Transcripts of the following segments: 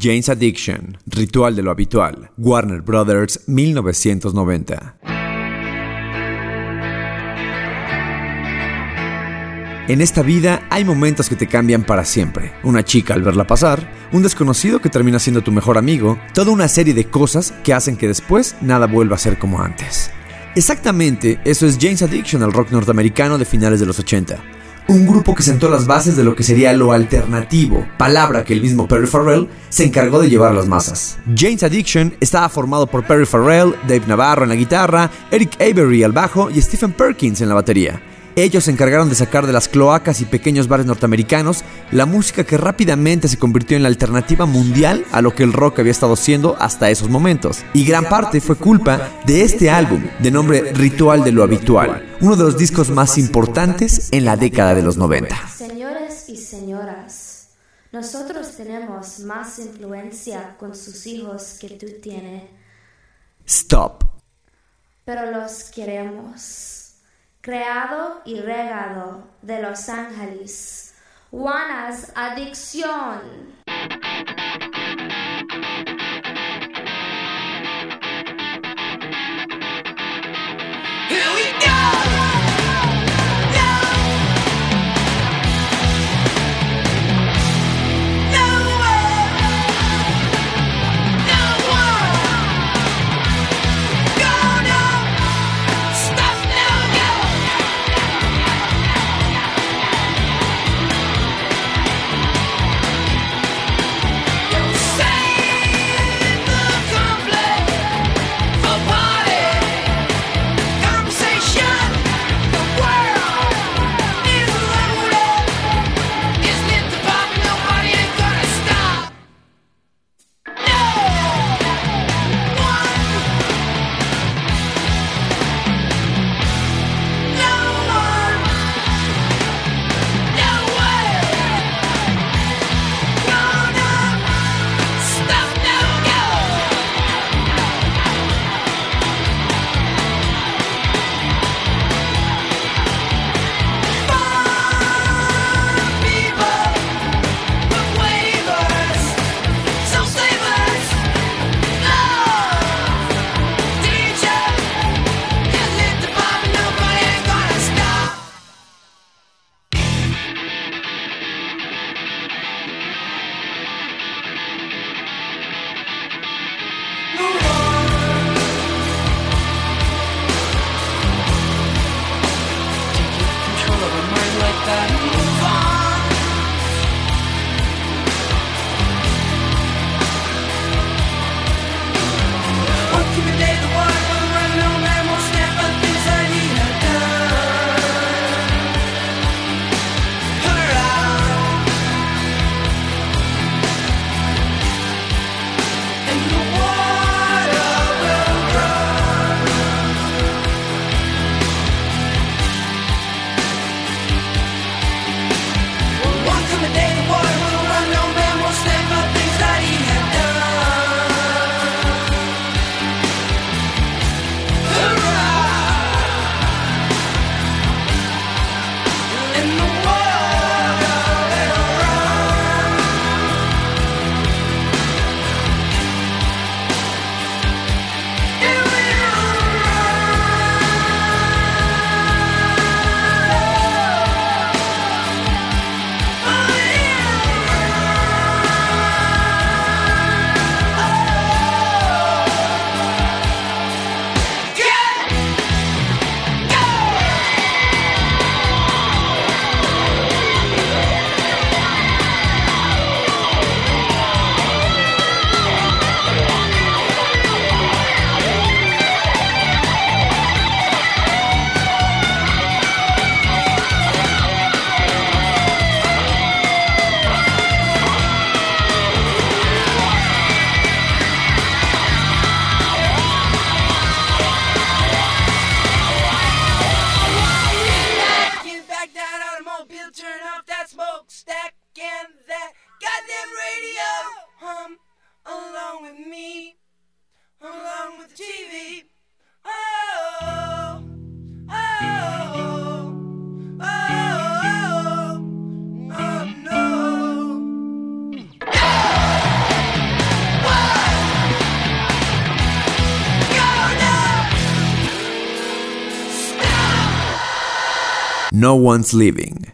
Jane's Addiction, Ritual de lo Habitual, Warner Brothers, 1990. En esta vida hay momentos que te cambian para siempre. Una chica al verla pasar, un desconocido que termina siendo tu mejor amigo, toda una serie de cosas que hacen que después nada vuelva a ser como antes. Exactamente, eso es Jane's Addiction al rock norteamericano de finales de los 80 un grupo que sentó las bases de lo que sería lo alternativo, palabra que el mismo Perry Farrell se encargó de llevar a las masas. Jane's Addiction estaba formado por Perry Farrell, Dave Navarro en la guitarra, Eric Avery al bajo y Stephen Perkins en la batería. Ellos se encargaron de sacar de las cloacas y pequeños bares norteamericanos la música que rápidamente se convirtió en la alternativa mundial a lo que el rock había estado siendo hasta esos momentos. Y gran parte fue culpa de este álbum, de nombre Ritual de lo Habitual, uno de los discos más importantes en la década de los 90. Señores y señoras, nosotros tenemos más influencia con sus hijos que tú tienes. Stop. Pero los queremos creado y regado de Los Ángeles. Juana's Adicción. No One's Living.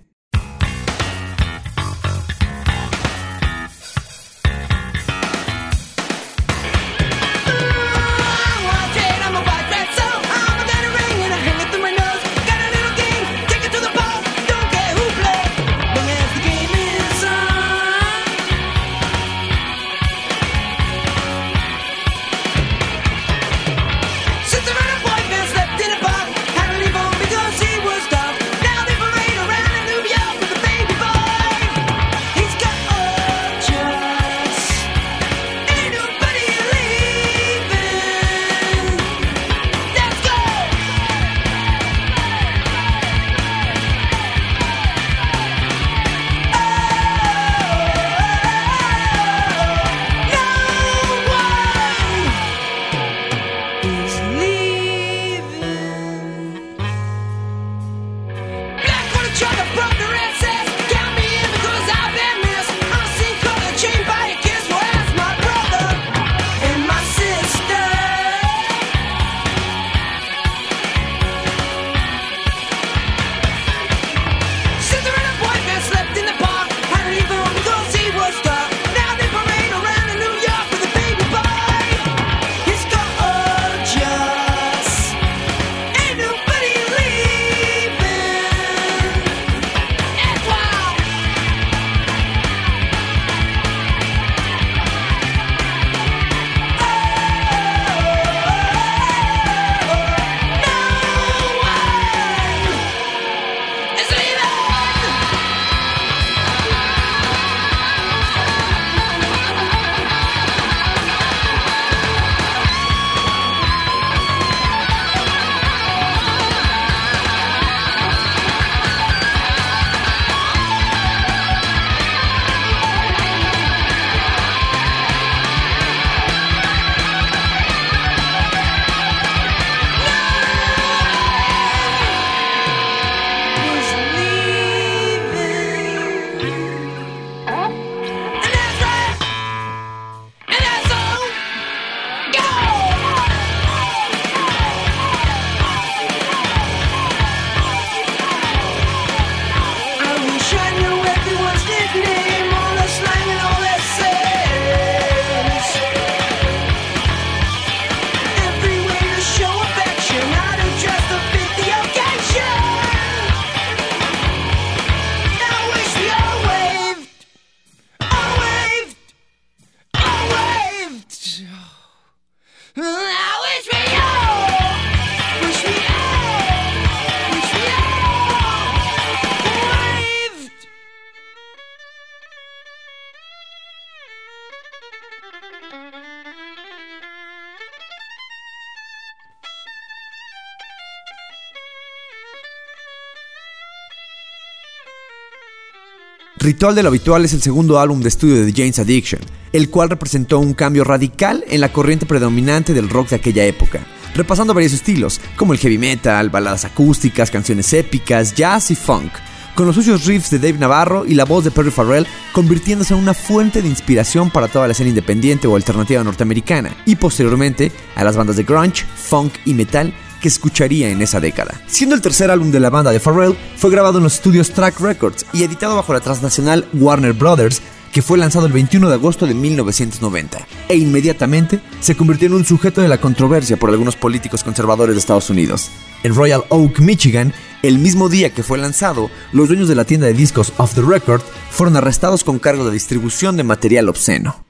Ritual de lo Habitual es el segundo álbum de estudio de Jane's Addiction, el cual representó un cambio radical en la corriente predominante del rock de aquella época, repasando varios estilos, como el heavy metal, baladas acústicas, canciones épicas, jazz y funk, con los sucios riffs de Dave Navarro y la voz de Perry Farrell convirtiéndose en una fuente de inspiración para toda la escena independiente o alternativa norteamericana, y posteriormente a las bandas de grunge, funk y metal que escucharía en esa década. Siendo el tercer álbum de la banda de Pharrell, fue grabado en los estudios Track Records y editado bajo la transnacional Warner Brothers, que fue lanzado el 21 de agosto de 1990, e inmediatamente se convirtió en un sujeto de la controversia por algunos políticos conservadores de Estados Unidos. En Royal Oak, Michigan, el mismo día que fue lanzado, los dueños de la tienda de discos Off the Record fueron arrestados con cargo de distribución de material obsceno.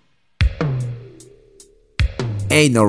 Ain't no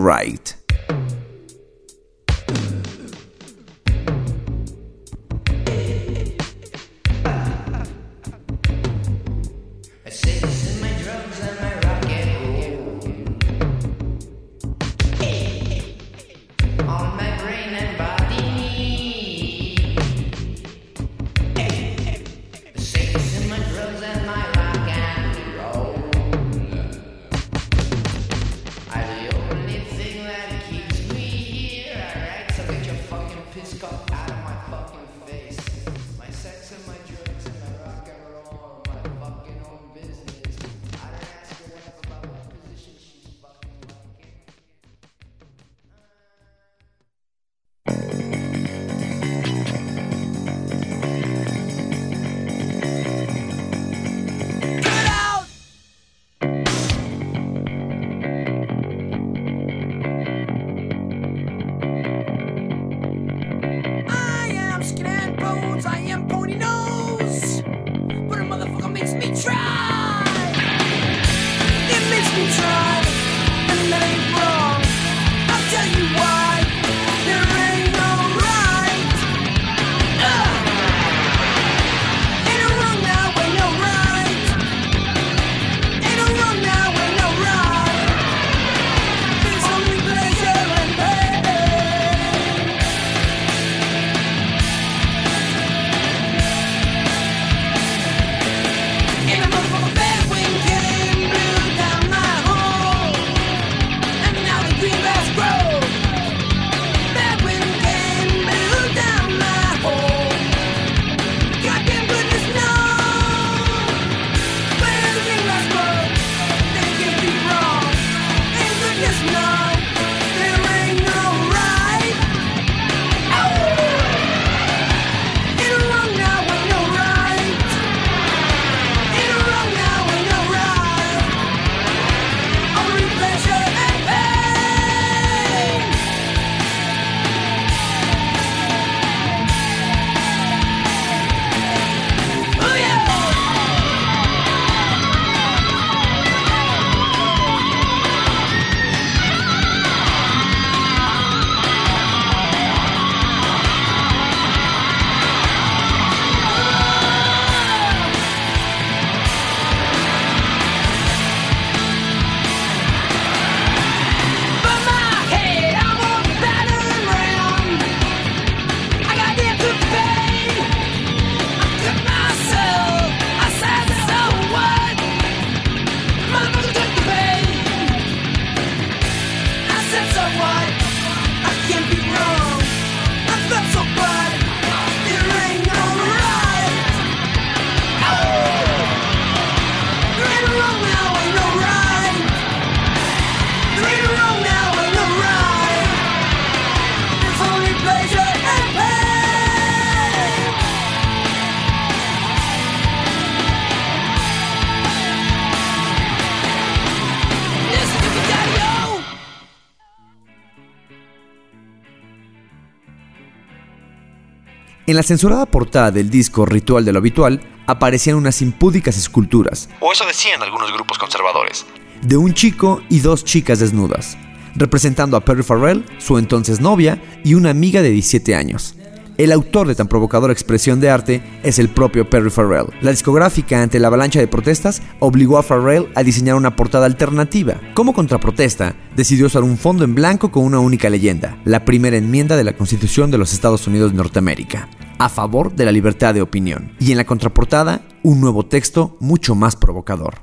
En la censurada portada del disco Ritual de lo Habitual aparecían unas impúdicas esculturas, o eso decían algunos grupos conservadores, de un chico y dos chicas desnudas, representando a Perry Farrell, su entonces novia y una amiga de 17 años. El autor de tan provocadora expresión de arte es el propio Perry Farrell. La discográfica, ante la avalancha de protestas, obligó a Farrell a diseñar una portada alternativa. Como contraprotesta, decidió usar un fondo en blanco con una única leyenda, la primera enmienda de la Constitución de los Estados Unidos de Norteamérica, a favor de la libertad de opinión. Y en la contraportada, un nuevo texto mucho más provocador.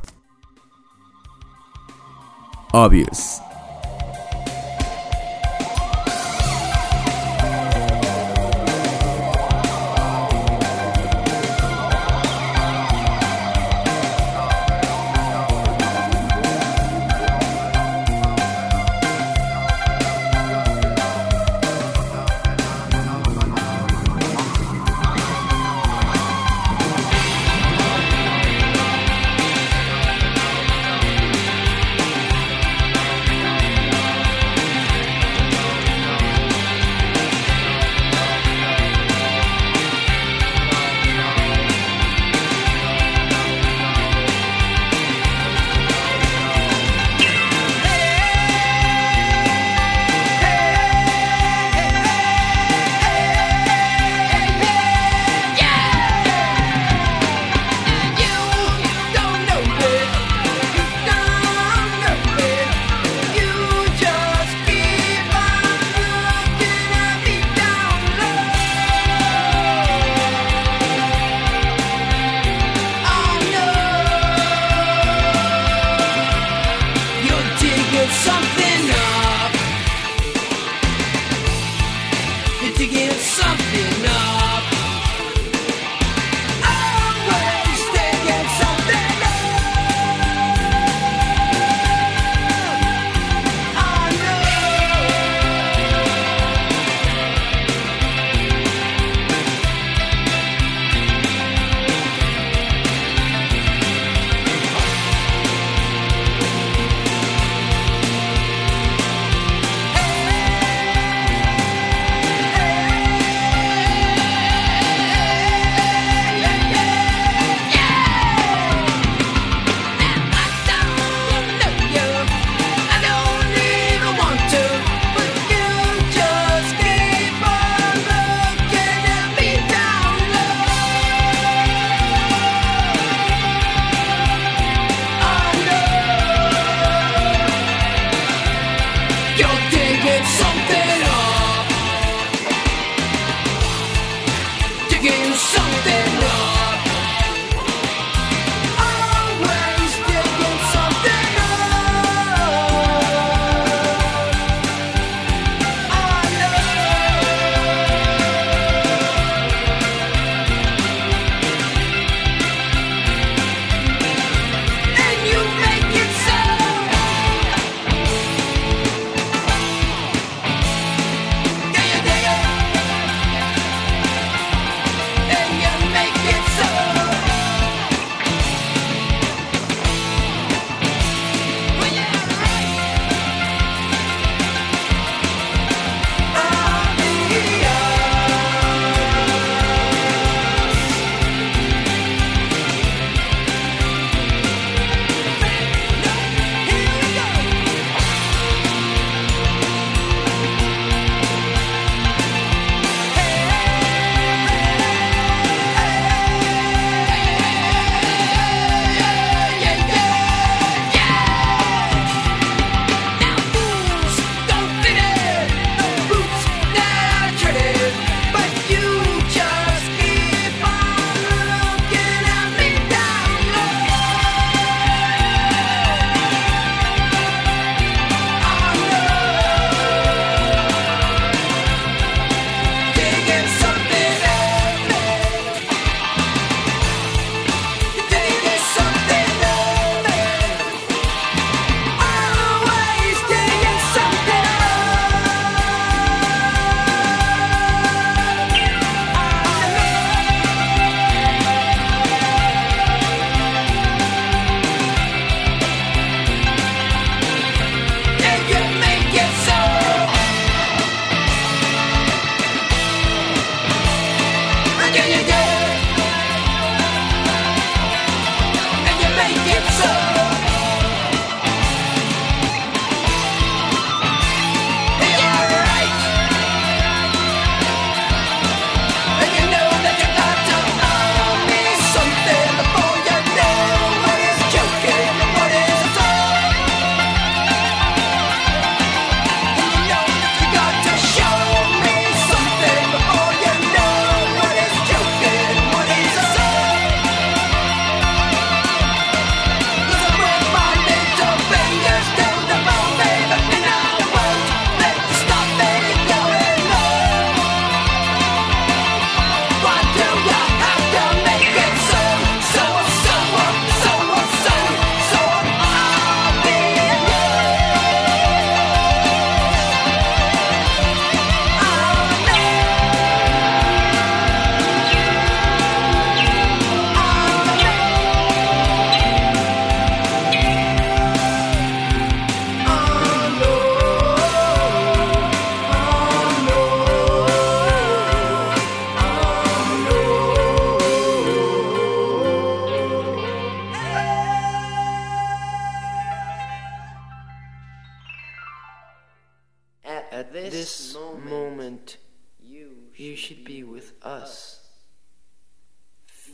Obvious.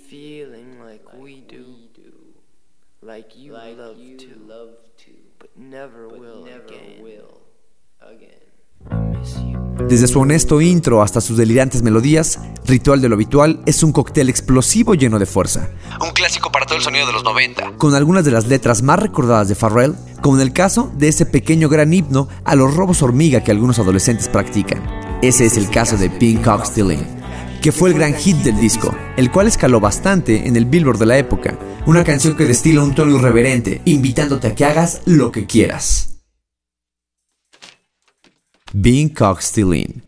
Feeling like we do, like you love to, but never will again. I miss you. Desde su honesto intro hasta sus delirantes melodías, Ritual de lo Habitual es un cóctel explosivo lleno de fuerza, Un clásico para todo el sonido de los 90. con algunas de las letras más recordadas de Farrell, como en el caso de ese pequeño gran himno a los robos hormiga que algunos adolescentes practican. Ese es el caso de Pink Cock Stealing, que fue el gran hit del disco, el cual escaló bastante en el Billboard de la época, una canción que destila un tono irreverente, invitándote a que hagas lo que quieras. Being Stealing. I've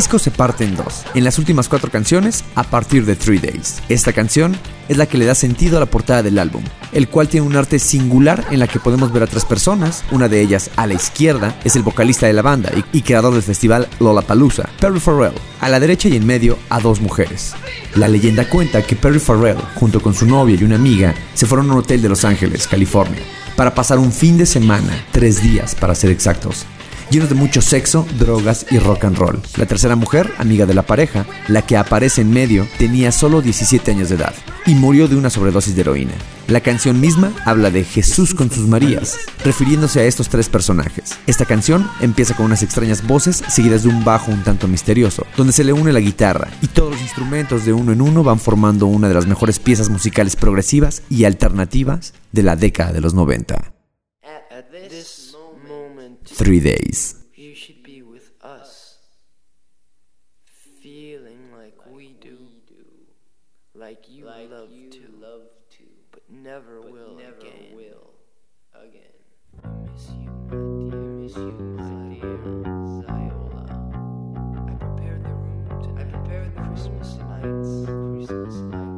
disco se parte en dos, en las últimas cuatro canciones a partir de Three Days. Esta canción es la que le da sentido a la portada del álbum, el cual tiene un arte singular en la que podemos ver a tres personas, una de ellas a la izquierda es el vocalista de la banda y, y creador del festival Lollapalooza, Perry Farrell, a la derecha y en medio a dos mujeres. La leyenda cuenta que Perry Farrell, junto con su novia y una amiga, se fueron a un hotel de Los Ángeles, California, para pasar un fin de semana, tres días para ser exactos, llenos de mucho sexo, drogas y rock and roll. La tercera mujer, amiga de la pareja, la que aparece en medio, tenía solo 17 años de edad y murió de una sobredosis de heroína. La canción misma habla de Jesús con sus Marías, refiriéndose a estos tres personajes. Esta canción empieza con unas extrañas voces seguidas de un bajo un tanto misterioso, donde se le une la guitarra y todos los instrumentos de uno en uno van formando una de las mejores piezas musicales progresivas y alternativas de la década de los 90. Three Days. you should be with us, feeling like we do, like you love to, love to, but never will again. Will again. I miss you, my dear. Miss you, my dear. Ziola. I prepared the room tonight. I prepared the Christmas lights. Christmas lights.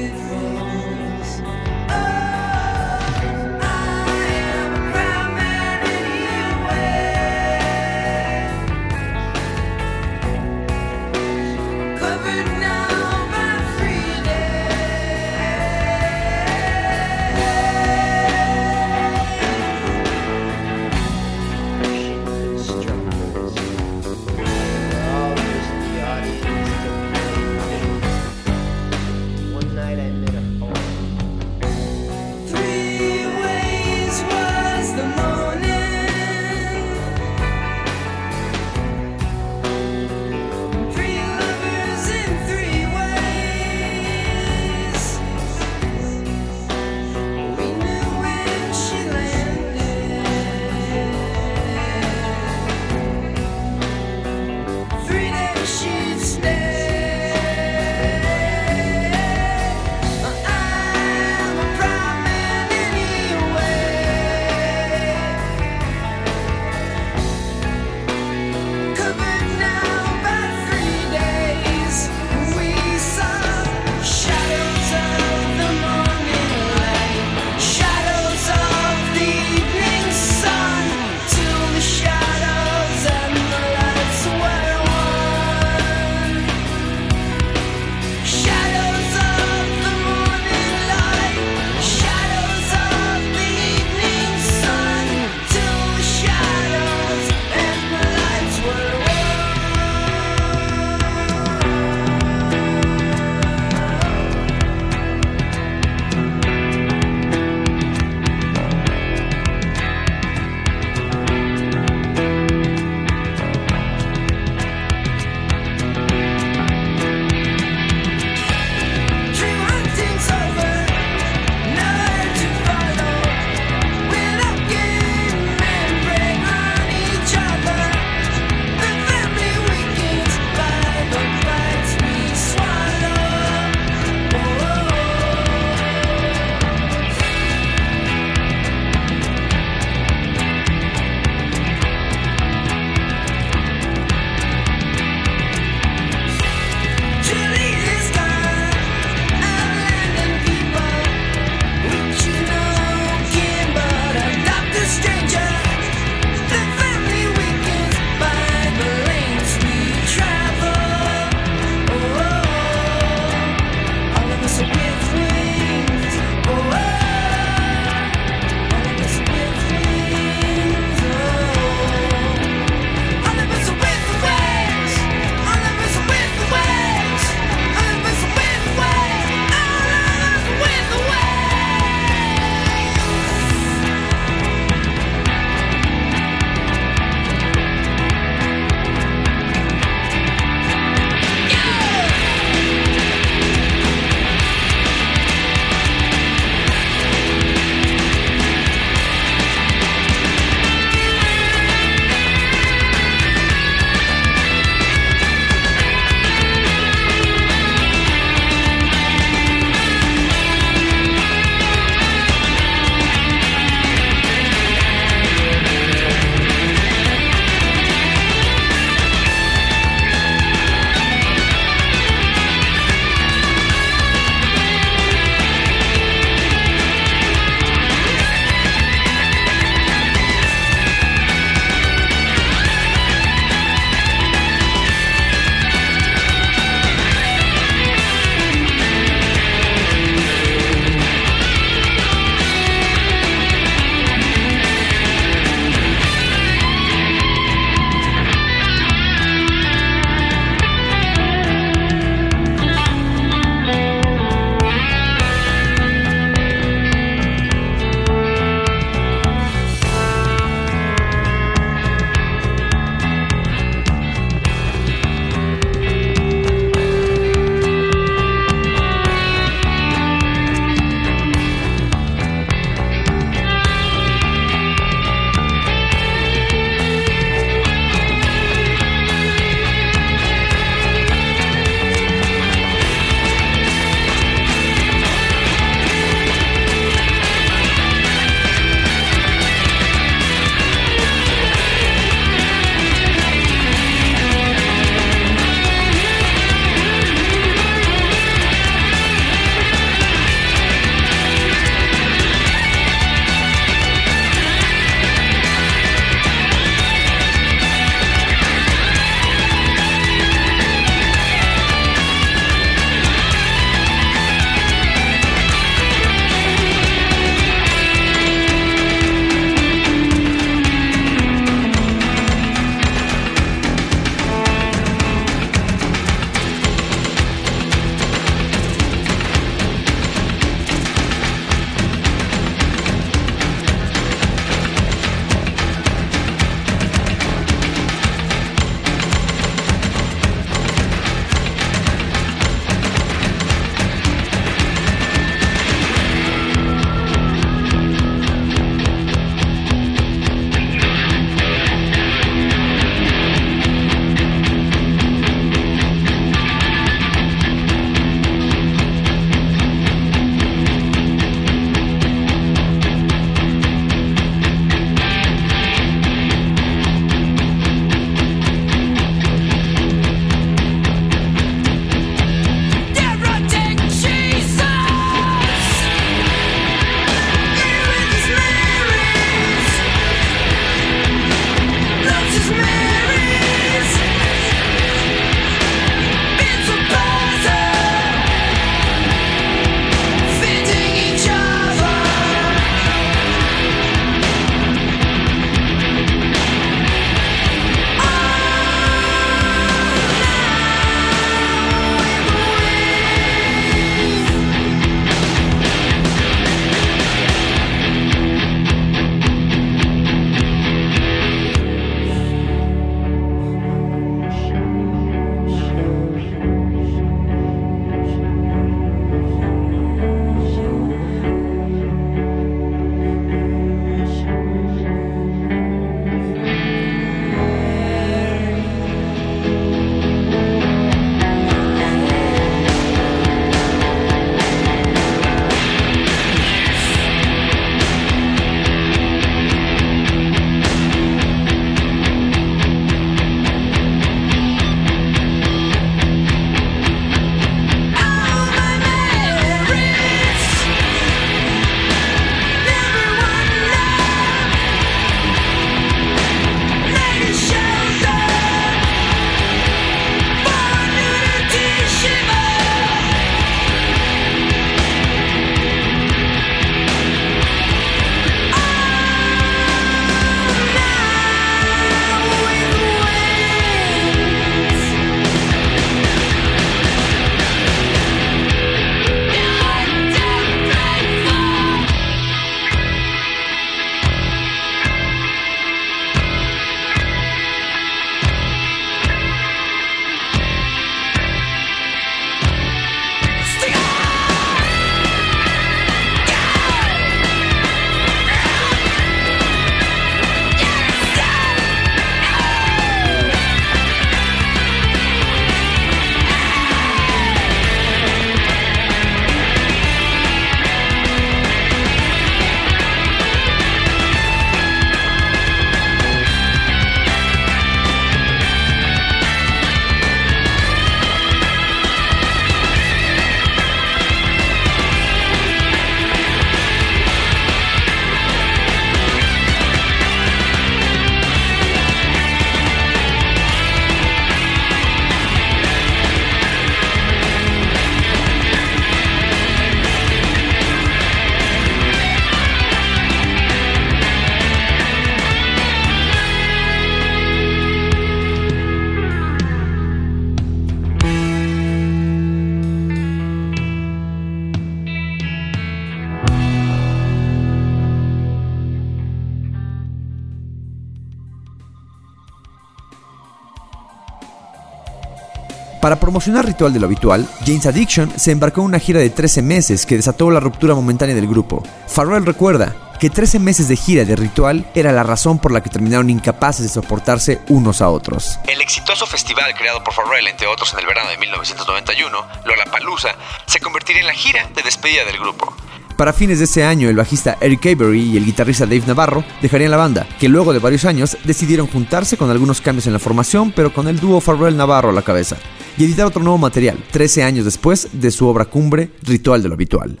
Promocionar Ritual de lo Habitual, James Addiction se embarcó en una gira de 13 meses que desató la ruptura momentánea del grupo. Farrell recuerda que 13 meses de gira de Ritual era la razón por la que terminaron incapaces de soportarse unos a otros. El exitoso festival creado por Farrell, entre otros en el verano de 1991, Lollapalooza, se convertiría en la gira de despedida del grupo. Para fines de ese año, el bajista Eric Avery y el guitarrista Dave Navarro dejarían la banda, que luego de varios años decidieron juntarse con algunos cambios en la formación, pero con el dúo Farrell-Navarro a la cabeza, y editar otro nuevo material, 13 años después de su obra cumbre, Ritual de lo Habitual.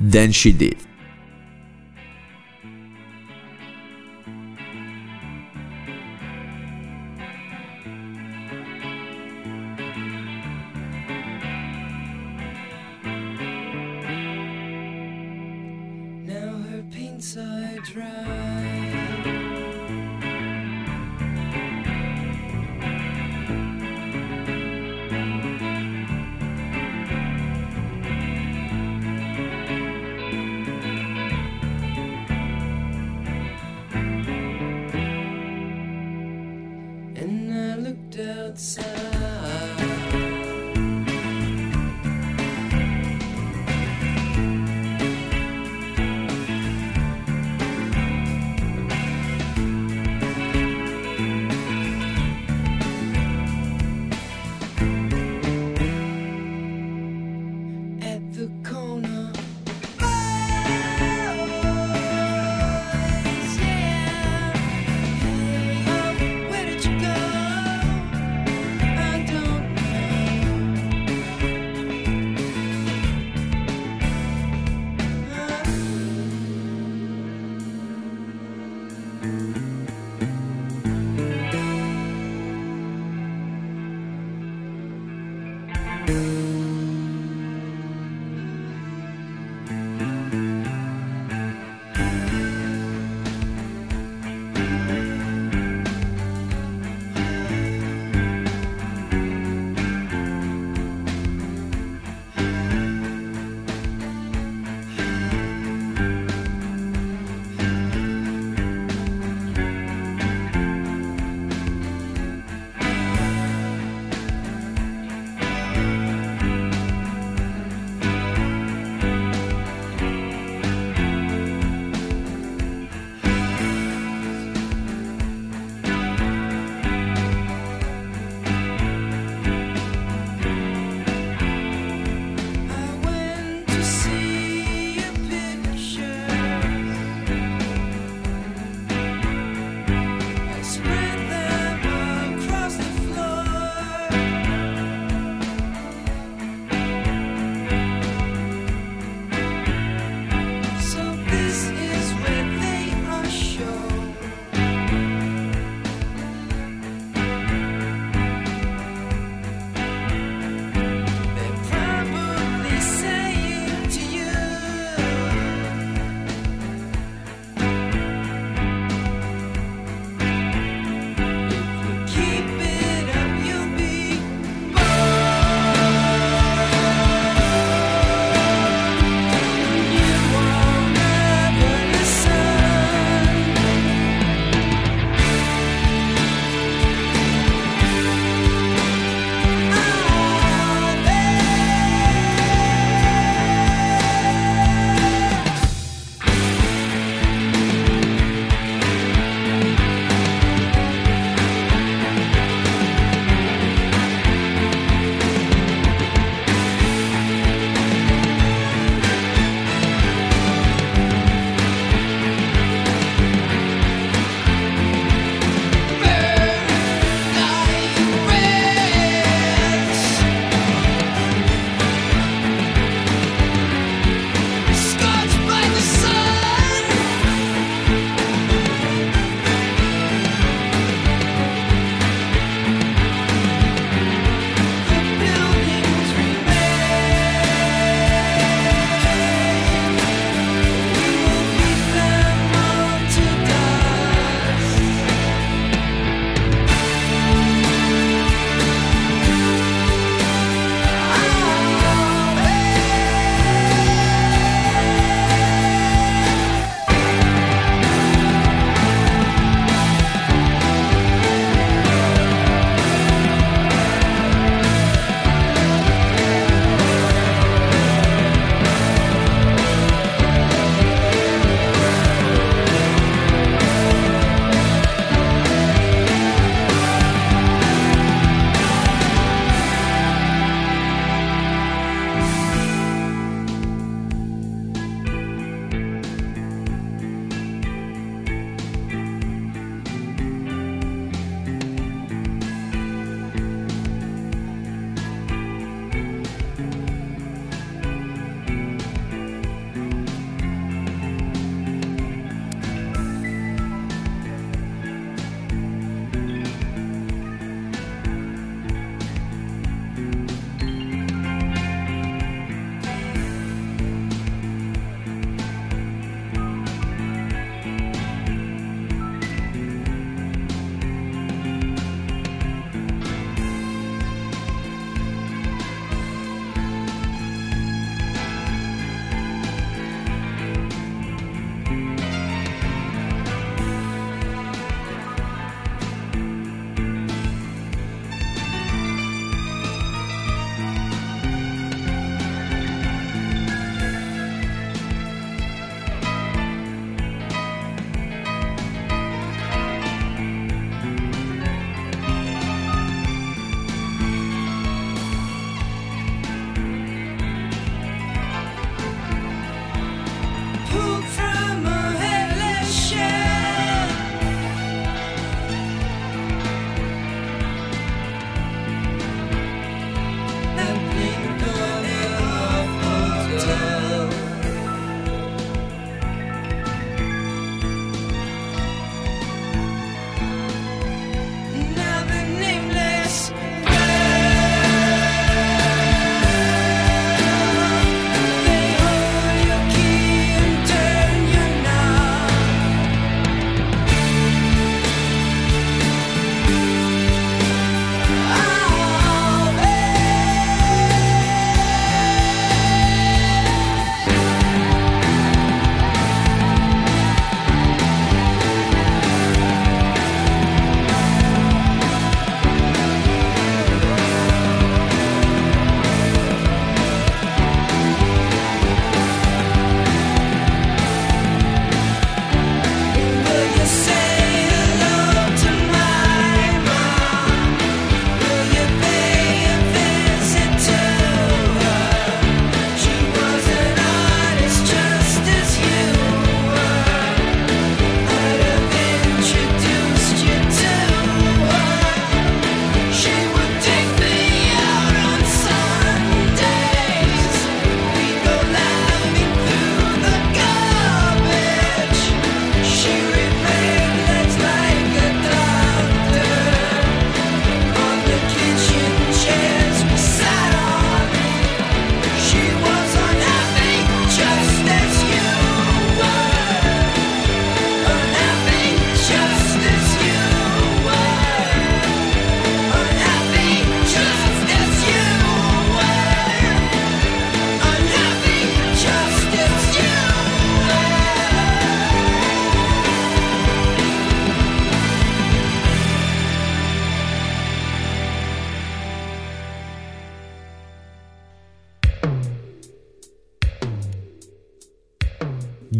Then She Did.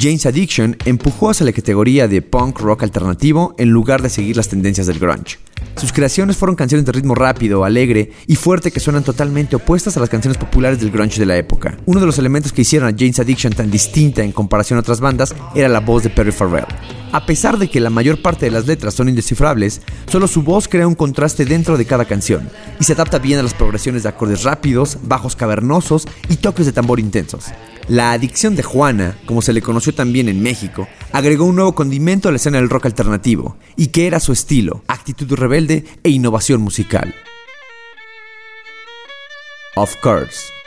Jane's Addiction empujó hacia la categoría de punk rock alternativo en lugar de seguir las tendencias del grunge. Sus creaciones fueron canciones de ritmo rápido, alegre y fuerte que suenan totalmente opuestas a las canciones populares del grunge de la época. Uno de los elementos que hicieron a Jane's Addiction tan distinta en comparación a otras bandas era la voz de Perry Farrell. A pesar de que la mayor parte de las letras son indescifrables, solo su voz crea un contraste dentro de cada canción y se adapta bien a las progresiones de acordes rápidos, bajos cavernosos y toques de tambor intensos. La adicción de Juana, como se le conoció también en México, agregó un nuevo condimento a la escena del rock alternativo, y que era su estilo, actitud rebelde e innovación musical. Of course.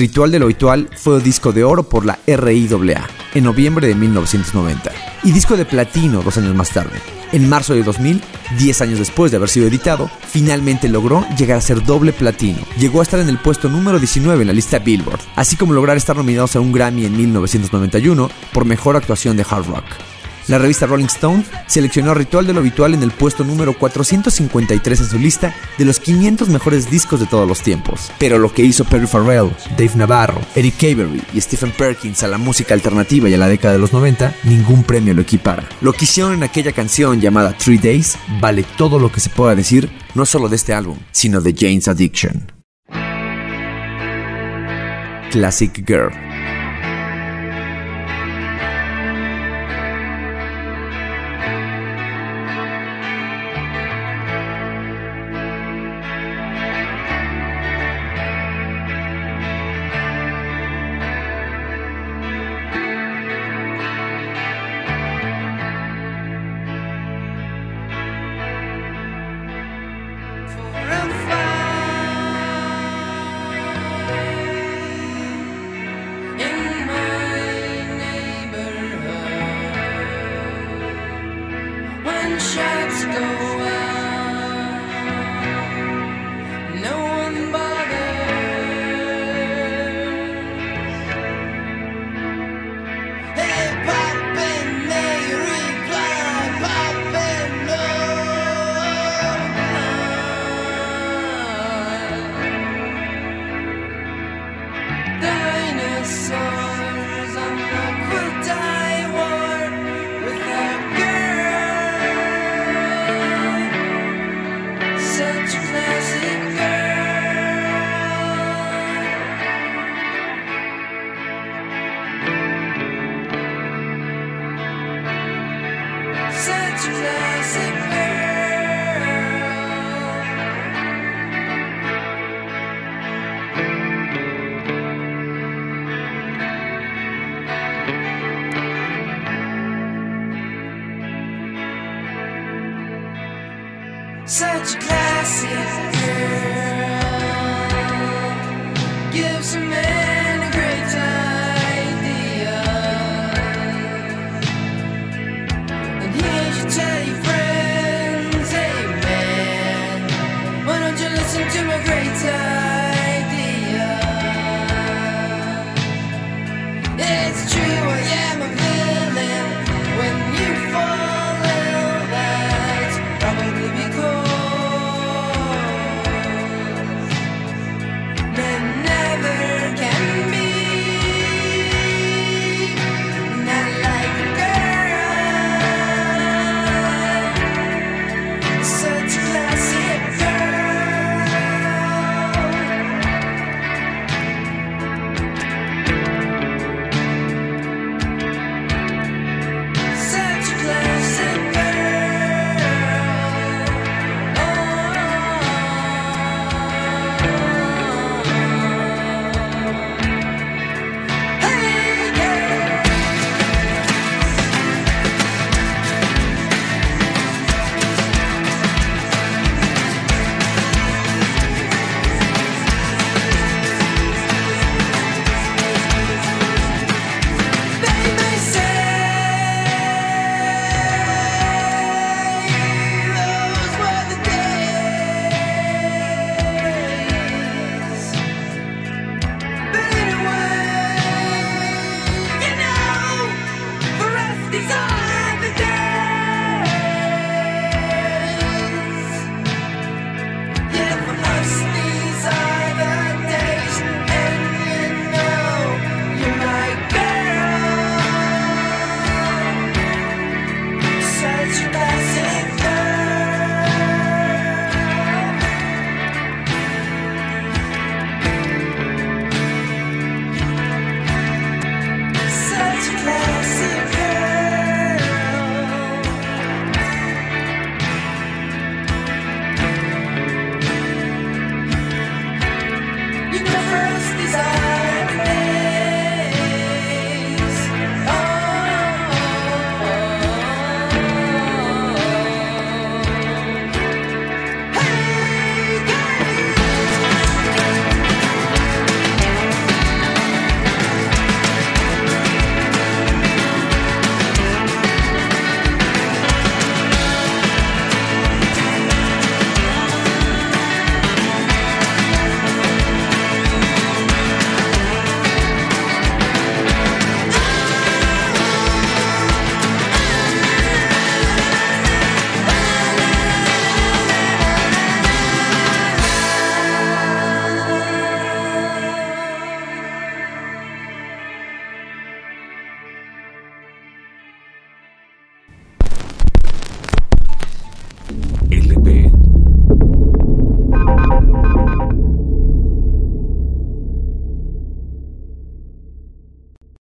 Ritual de lo Habitual fue disco de oro por la RIAA en noviembre de 1990 y disco de platino dos años más tarde. En marzo de 2000, 10 años después de haber sido editado, finalmente logró llegar a ser doble platino. Llegó a estar en el puesto número 19 en la lista Billboard, así como lograr estar nominados a un Grammy en 1991 por mejor actuación de hard rock. La revista Rolling Stone seleccionó Ritual de lo Habitual en el puesto número 453 en su lista de los 500 mejores discos de todos los tiempos. Pero lo que hizo Perry Farrell, Dave Navarro, Eric Avery y Stephen Perkins a la música alternativa y a la década de los 90, ningún premio lo equipara. Lo que hicieron en aquella canción llamada Three Days vale todo lo que se pueda decir, no solo de este álbum, sino de Jane's Addiction. Classic Girl.